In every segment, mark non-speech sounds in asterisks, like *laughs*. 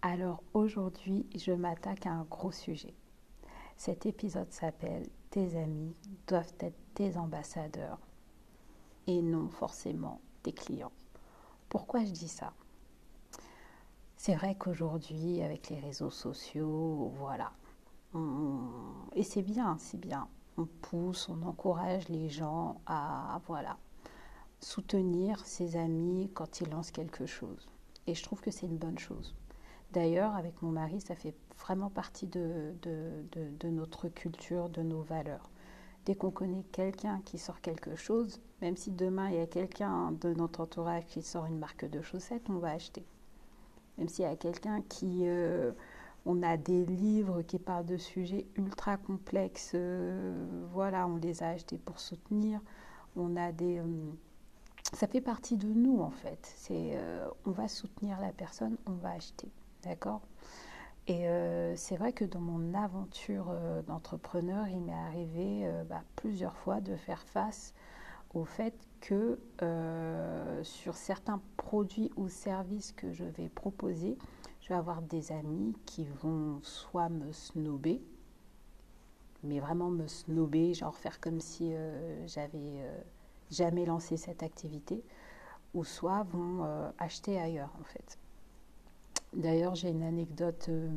Alors aujourd'hui, je m'attaque à un gros sujet. Cet épisode s'appelle Tes amis doivent être tes ambassadeurs et non forcément tes clients. Pourquoi je dis ça? C'est vrai qu'aujourd'hui, avec les réseaux sociaux, voilà. et c'est bien, c'est bien. On pousse, on encourage les gens à, voilà, soutenir ses amis quand ils lancent quelque chose. Et je trouve que c'est une bonne chose. D'ailleurs, avec mon mari, ça fait vraiment partie de, notre culture, de nos valeurs. Dès qu'on connaît quelqu'un qui sort quelque chose, même si demain il y a quelqu'un de notre entourage qui sort une marque de chaussettes, on va acheter. Même s'il y a quelqu'un qui... Euh, on a des livres qui parlent de sujets ultra complexes, euh, voilà, on les a achetés pour soutenir. On a des... Euh, ça fait partie de nous en fait. C'est, on va soutenir la personne, on va acheter. D'accord? Et euh, c'est vrai que dans mon aventure euh, d'entrepreneur, il m'est arrivé euh, bah, plusieurs fois de faire face au fait que sur certains produits ou services que je vais proposer, je vais avoir des amis qui vont soit me snober, mais vraiment me snober, genre faire comme si j'avais jamais lancé cette activité, ou soit vont acheter ailleurs en fait. D'ailleurs, j'ai une anecdote euh,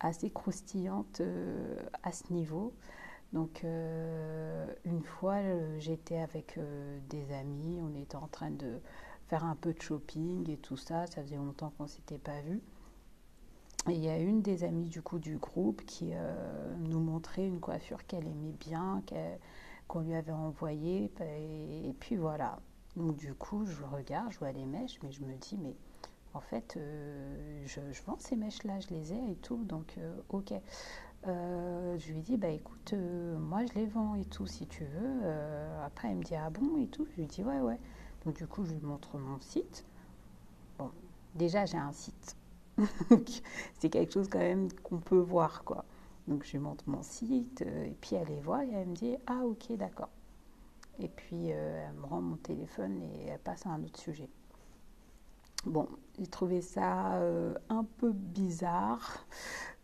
assez croustillante euh, à ce niveau. Donc, euh, une fois, j'étais avec des amis, on était en train de faire un peu de shopping et tout ça. Ça faisait longtemps qu'on ne s'était pas vu. Et il y a une des amies du coup du groupe qui nous montrait une coiffure qu'elle aimait bien, qu'on lui avait envoyée. Et, et, puis voilà. Donc du coup, je regarde, je vois les mèches, mais je me dis, mais en fait, euh, je, vends ces mèches-là, je les ai et tout, donc euh, ok. Euh, je lui dis, bah écoute, moi je les vends et tout, si tu veux. après, elle me dit, ah bon et tout. Je lui dis, ouais, ouais. Donc du coup, je lui montre mon site. Bon, déjà, j'ai un site. *laughs* c'est quelque chose quand même qu'on peut voir, quoi. Donc je lui montre mon site, et puis elle les voit et elle me dit, ah ok, d'accord. Et puis elle me rend mon téléphone et elle passe à un autre sujet. Bon, j'ai trouvé ça euh, un peu bizarre.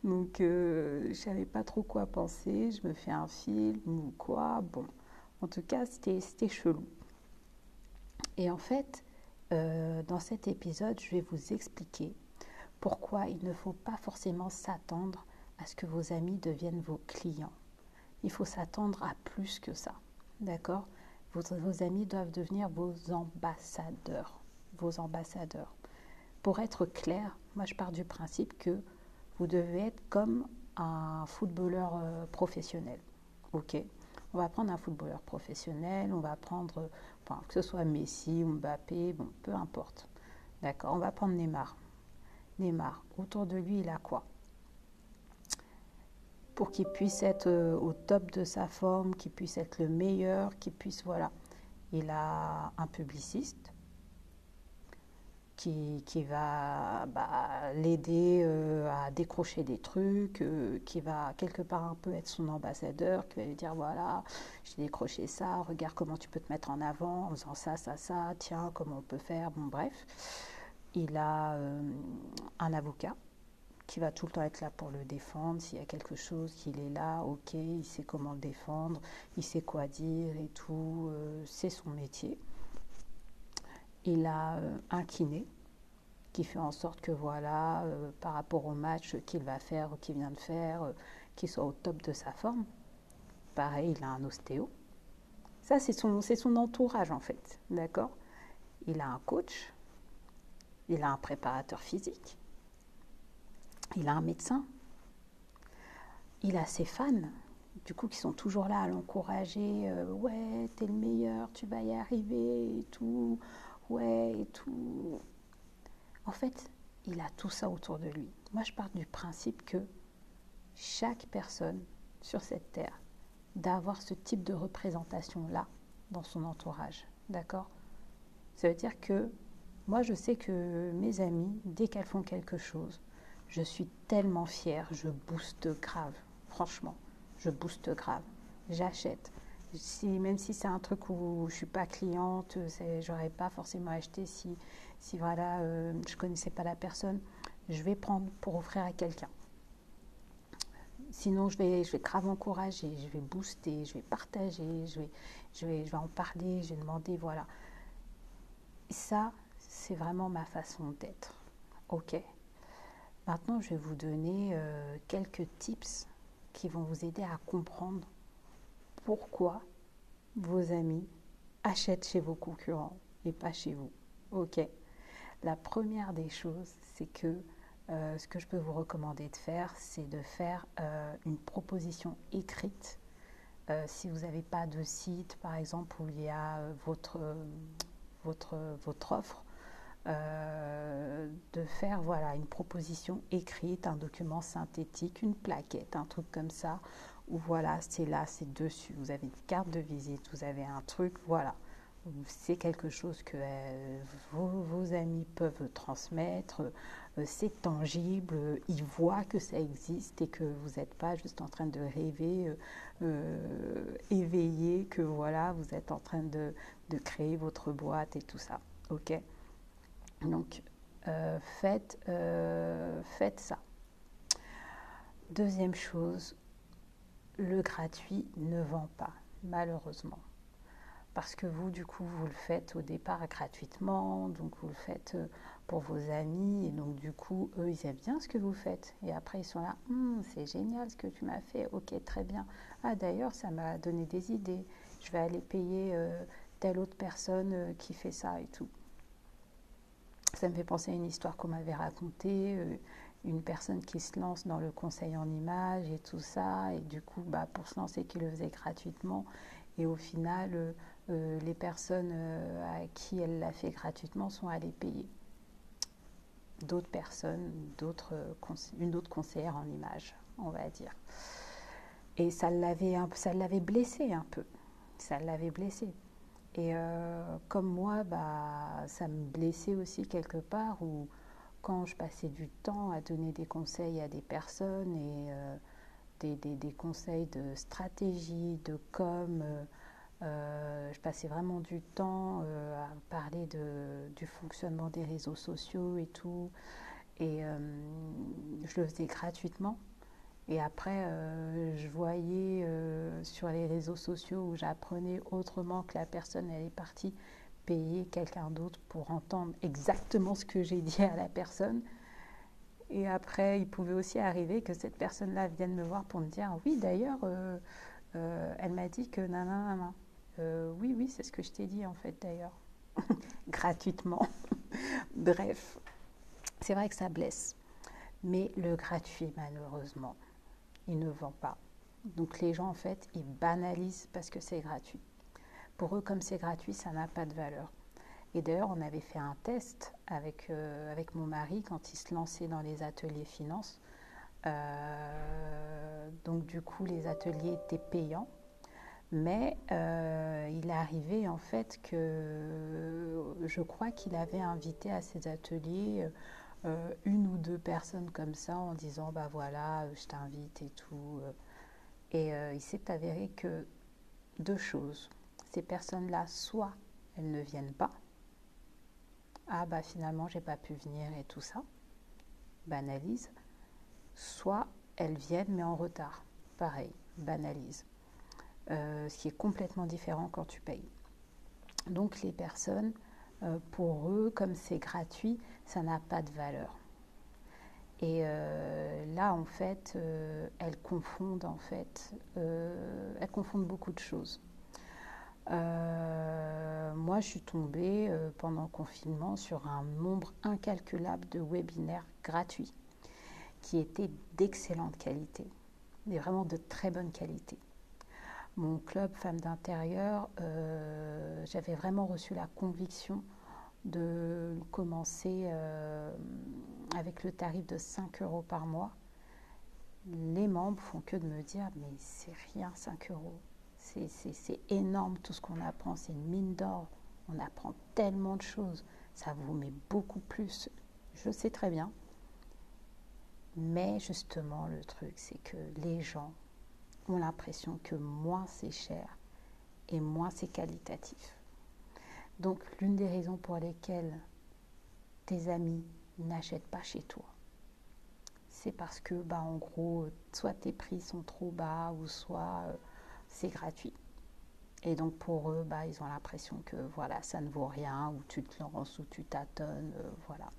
Donc, euh, je ne savais pas trop quoi penser. Je me fais un film ou quoi. Bon, en tout cas, c'était chelou. Et en fait, euh, dans cet épisode, je vais vous expliquer pourquoi il ne faut pas forcément s'attendre à ce que vos amis deviennent vos clients. Il faut s'attendre à plus que ça. D'accord? Vos amis doivent devenir vos ambassadeurs vos ambassadeurs. Pour être clair, moi je pars du principe que vous devez être comme un footballeur euh, professionnel. Ok On va prendre un footballeur professionnel, on va prendre, que ce soit Messi ou Mbappé, bon, peu importe. D'accord On va prendre Neymar. Neymar, autour de lui, il a quoi? Pour qu'il puisse être euh, au top de sa forme, qu'il puisse être le meilleur, qu'il puisse, voilà. Il a un publiciste, qui, va bah, l'aider euh, à décrocher des trucs, euh, qui va quelque part un peu être son ambassadeur, qui va lui dire voilà, j'ai décroché ça, regarde comment tu peux te mettre en avant en faisant ça, ça, ça, tiens, comment on peut faire, bon bref. Il a euh, un avocat qui va tout le temps être là pour le défendre. S'il y a quelque chose, qu'il est là, ok, il sait comment le défendre, il sait quoi dire et tout, c'est son métier il a euh, un kiné qui fait en sorte que voilà, euh, par rapport au match qu'il va faire ou qu'il vient de faire, euh, qu'il soit au top de sa forme. Pareil, il a un ostéo. Ça, c'est son, c'est son entourage en fait, d'accord? Il a un coach, il a un préparateur physique, il a un médecin, il a ses fans, du coup, qui sont toujours là à l'encourager. ouais, t'es le meilleur, tu vas y arriver et tout ouais et tout. En fait, il a tout ça autour de lui. Moi, je pars du principe que chaque personne sur cette terre d'avoir ce type de représentation-là dans son entourage. D'accord? Ça veut dire que moi, je sais que mes amies, dès qu'elles font quelque chose, je suis tellement fière, je booste grave. Franchement, je booste grave. J'achète même si c'est un truc où je suis pas cliente, j'aurais pas forcément acheté si, si voilà, euh, je connaissais pas la personne. je vais prendre pour offrir à quelqu'un. Sinon, je vais, je vais grave encourager, je vais booster, je vais partager, je vais, je vais, je vais en parler, je vais demander, voilà. Ça, c'est vraiment ma façon d'être. Ok. Maintenant, je vais vous donner euh, quelques tips qui vont vous aider à comprendre pourquoi vos amis achètent chez vos concurrents et pas chez vous. Ok. La première des choses, c'est que euh, ce que je peux vous recommander de faire, c'est de faire euh, une proposition écrite. Euh, si vous n'avez pas de site, par exemple, où il y a votre, votre, votre offre, de faire voilà, une proposition écrite, un document synthétique, une plaquette, un truc comme ça, où voilà, c'est là, c'est dessus. Vous avez une carte de visite, vous avez un truc, voilà c'est quelque chose que euh, vos, amis peuvent transmettre, euh, c'est tangible, ils voient que ça existe et que vous n'êtes pas juste en train de rêver, euh, éveillé, que voilà, vous êtes en train de, créer votre boîte et tout ça. Ok? Donc, faites, faites ça. Deuxième chose, le gratuit ne vend pas, malheureusement parce que vous, du coup, vous le faites au départ gratuitement, donc vous le faites euh, pour vos amis, et donc du coup, eux, ils aiment bien ce que vous faites. Et après, ils sont là, hum, c'est génial ce que tu m'as fait, ok, très bien. Ah, d'ailleurs, ça m'a donné des idées, je vais aller payer euh, telle autre personne euh, qui fait ça et tout. Ça me fait penser à une histoire qu'on m'avait racontée, une personne qui se lance dans le conseil en images et tout ça, et du coup, bah, pour se lancer, qui le faisait gratuitement. Et au final, euh, les personnes euh, à qui elle l'a fait gratuitement sont allées payer. D'autres personnes, d'autres, une autre conseillère en image, on va dire. Et ça l'avait, ça l'avait blessé un peu. Ça l'avait blessé. Et euh, comme moi, bah, ça me blessait aussi quelque part où quand je passais du temps à donner des conseils à des personnes et des, des, conseils de stratégie, de com, euh, je passais vraiment du temps euh, à parler du fonctionnement des réseaux sociaux et tout. Et euh, je le faisais gratuitement. Et après, je voyais sur les réseaux sociaux où j'apprenais autrement que la personne, elle est partie payer quelqu'un d'autre pour entendre exactement ce que j'ai dit à la personne. Et après, il pouvait aussi arriver que cette personne-là vienne me voir pour me dire Oui, d'ailleurs, elle m'a dit que nanana. Euh, oui, oui, c'est ce que je t'ai dit en fait d'ailleurs, *laughs* gratuitement. *laughs* Bref, c'est vrai que ça blesse. Mais le gratuit, malheureusement, il ne vend pas. Donc les gens, en fait, ils banalisent parce que c'est gratuit. Pour eux, comme c'est gratuit, ça n'a pas de valeur. Et d'ailleurs, on avait fait un test avec, euh, avec mon mari quand il se lançait dans les ateliers finance. Euh, donc du coup, les ateliers étaient payants. Mais euh, il est arrivé en fait que je crois qu'il avait invité à ses ateliers une ou deux personnes comme ça en disant bah voilà je t'invite et tout. Et il s'est avéré que deux choses. Ces personnes-là, soit elles ne viennent pas. Ah bah finalement j'ai pas pu venir et tout ça. Banalise. Soit elles viennent mais en retard. Pareil, banalise. Euh, ce qui est complètement différent quand tu payes. Donc les personnes, euh, pour eux, comme c'est gratuit, ça n'a pas de valeur. Et euh, là, en fait, elles confondent en fait, elles confondent beaucoup de choses. Moi, je suis tombée pendant le confinement sur un nombre incalculable de webinaires gratuits qui étaient d'excellente qualité, mais vraiment de très bonne qualité mon club Femmes d'intérieur, euh, j'avais vraiment reçu la conviction de commencer euh, avec le tarif de 5 euros par mois. Les membres font que de me dire mais c'est rien 5 euros. C'est énorme tout ce qu'on apprend, c'est une mine d'or. On apprend tellement de choses, ça vous met beaucoup plus. Je sais très bien. Mais justement, le truc, c'est que les gens ont l'impression que moins c'est cher et moins c'est qualitatif. Donc l'une des raisons pour lesquelles tes amis n'achètent pas chez toi, c'est parce que, bah, en gros, soit tes prix sont trop bas ou soit euh, c'est gratuit. Et donc pour eux, bah, ils ont l'impression que voilà, ça ne vaut rien, ou tu te lances, ou tu tâtonnes, euh, voilà.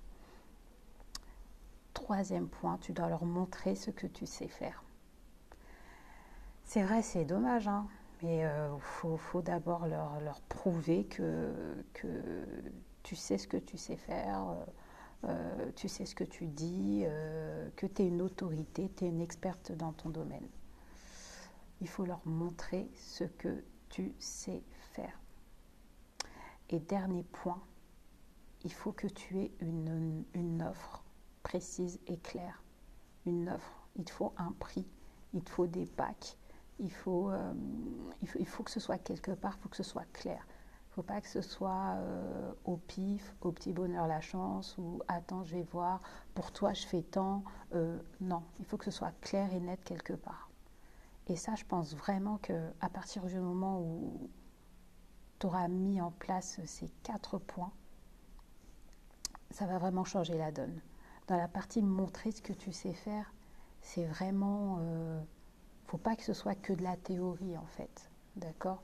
Troisième point, tu dois leur montrer ce que tu sais faire. C'est vrai, c'est dommage, hein, mais il euh, faut, d'abord leur, prouver que, que, tu sais ce que tu sais faire, euh, tu sais ce que tu dis, que tu es une autorité, tu es une experte dans ton domaine. Il faut leur montrer ce que tu sais faire. Et dernier point, il faut que tu aies une, offre précise et claire. Une offre, il faut un prix, il faut des packs, il faut, euh, il faut que ce soit quelque part, il faut que ce soit clair. Il ne faut pas que ce soit euh, au pif, au petit bonheur la chance, ou attends, je vais voir, pour toi je fais tant. Euh, non, il faut que ce soit clair et net quelque part. Et ça, je pense vraiment que à partir du moment où tu auras mis en place ces quatre points, ça va vraiment changer la donne. Dans la partie montrer ce que tu sais faire, c'est vraiment. Euh, faut pas que ce soit que de la théorie en fait. D'accord?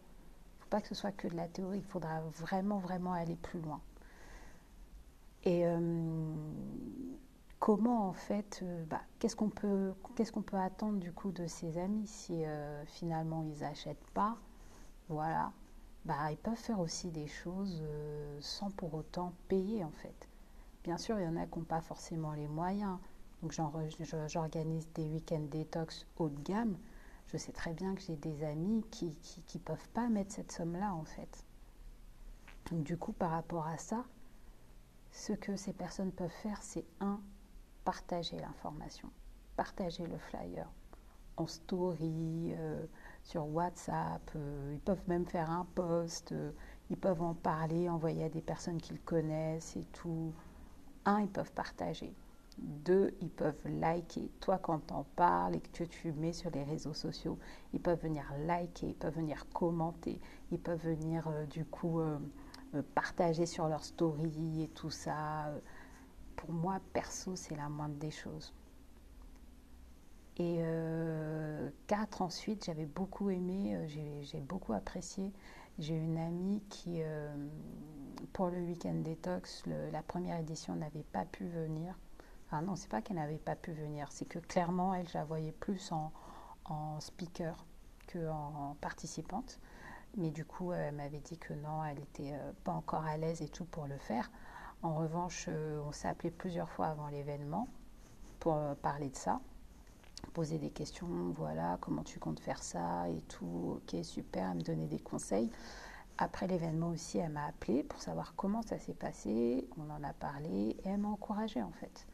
Faut pas que ce soit que de la théorie. Il faudra vraiment, vraiment aller plus loin. Et euh, comment en fait, euh, bah, qu'est-ce qu'on peut, attendre du coup de ses amis si euh, finalement ils n'achètent pas, voilà, bah, ils peuvent faire aussi des choses euh, sans pour autant payer en fait. Bien sûr, il y en a qui n'ont pas forcément les moyens. Donc j'organise des week-ends détox haut de gamme. Je sais très bien que j'ai des amis qui ne peuvent pas mettre cette somme-là en fait. Donc du coup, par rapport à ça, ce que ces personnes peuvent faire, c'est un, partager l'information, partager le flyer en story, euh, sur WhatsApp, euh, ils peuvent même faire un post, euh, ils peuvent en parler, envoyer à des personnes qu'ils connaissent et tout. Un, ils peuvent partager. Deux, ils peuvent liker. Toi, quand t'en parles et que tu mets sur les réseaux sociaux, ils peuvent venir liker, ils peuvent venir commenter, ils peuvent venir du coup partager sur leur story et tout ça pour moi, perso, c'est la moindre des choses. Et euh, quatre, ensuite, j'avais beaucoup aimé, euh, j'ai beaucoup apprécié. J'ai une amie qui, euh, pour le week-end détox, la première édition n'avait pas pu venir. Ah non, c'est pas qu'elle n'avait pas pu venir, c'est que clairement, elle, je la voyais plus en, en speaker qu'en participante. Mais du coup, elle m'avait dit que non, elle n'était pas encore à l'aise et tout pour le faire. En revanche, euh, on s'est appelé plusieurs fois avant l'événement pour euh, parler de ça, poser des questions, voilà, comment tu comptes faire ça et tout, ok, super, elle me donner des conseils. Après l'événement aussi, elle m'a appelé pour savoir comment ça s'est passé, on en a parlé et elle m'a encouragée en fait.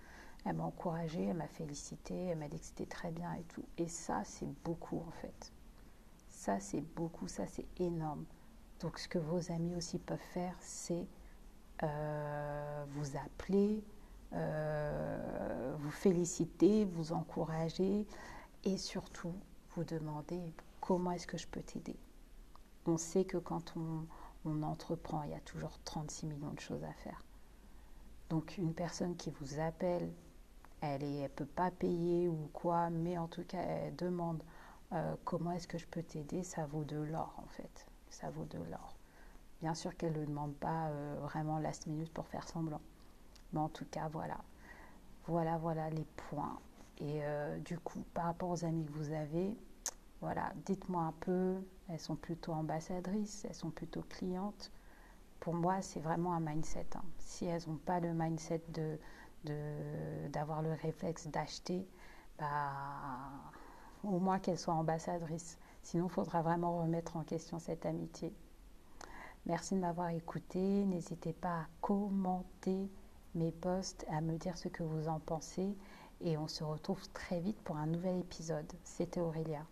Elle m'a encouragée, elle m'a félicité, elle m'a dit que c'était très bien et tout. Et ça, c'est beaucoup en fait. Ça, c'est beaucoup, ça, c'est énorme. Donc, ce que vos amis aussi peuvent faire, c'est euh, vous appeler, euh, vous féliciter, vous encourager et surtout vous demander comment est-ce que je peux t'aider. On sait que quand on, entreprend, il y a toujours 36 millions de choses à faire. Donc une personne qui vous appelle, elle ne peut pas payer ou quoi, mais en tout cas, elle demande euh, comment est-ce que je peux t'aider, ça vaut de l'or en fait. Ça vaut de l'or. Bien sûr qu'elle ne demande pas euh, vraiment last minute pour faire semblant. Mais en tout cas, voilà. Voilà, voilà les points. Et euh, du coup, par rapport aux amis que vous avez, voilà, dites-moi un peu, elles sont plutôt ambassadrices, elles sont plutôt clientes. Pour moi, c'est vraiment un mindset. Hein. Si elles n'ont pas le mindset de, d'avoir le réflexe d'acheter, bah, au moins qu'elles soient ambassadrices. Sinon, il faudra vraiment remettre en question cette amitié. Merci de m'avoir écouté. N'hésitez pas à commenter mes posts, à me dire ce que vous en pensez. Et on se retrouve très vite pour un nouvel épisode. C'était Aurélia.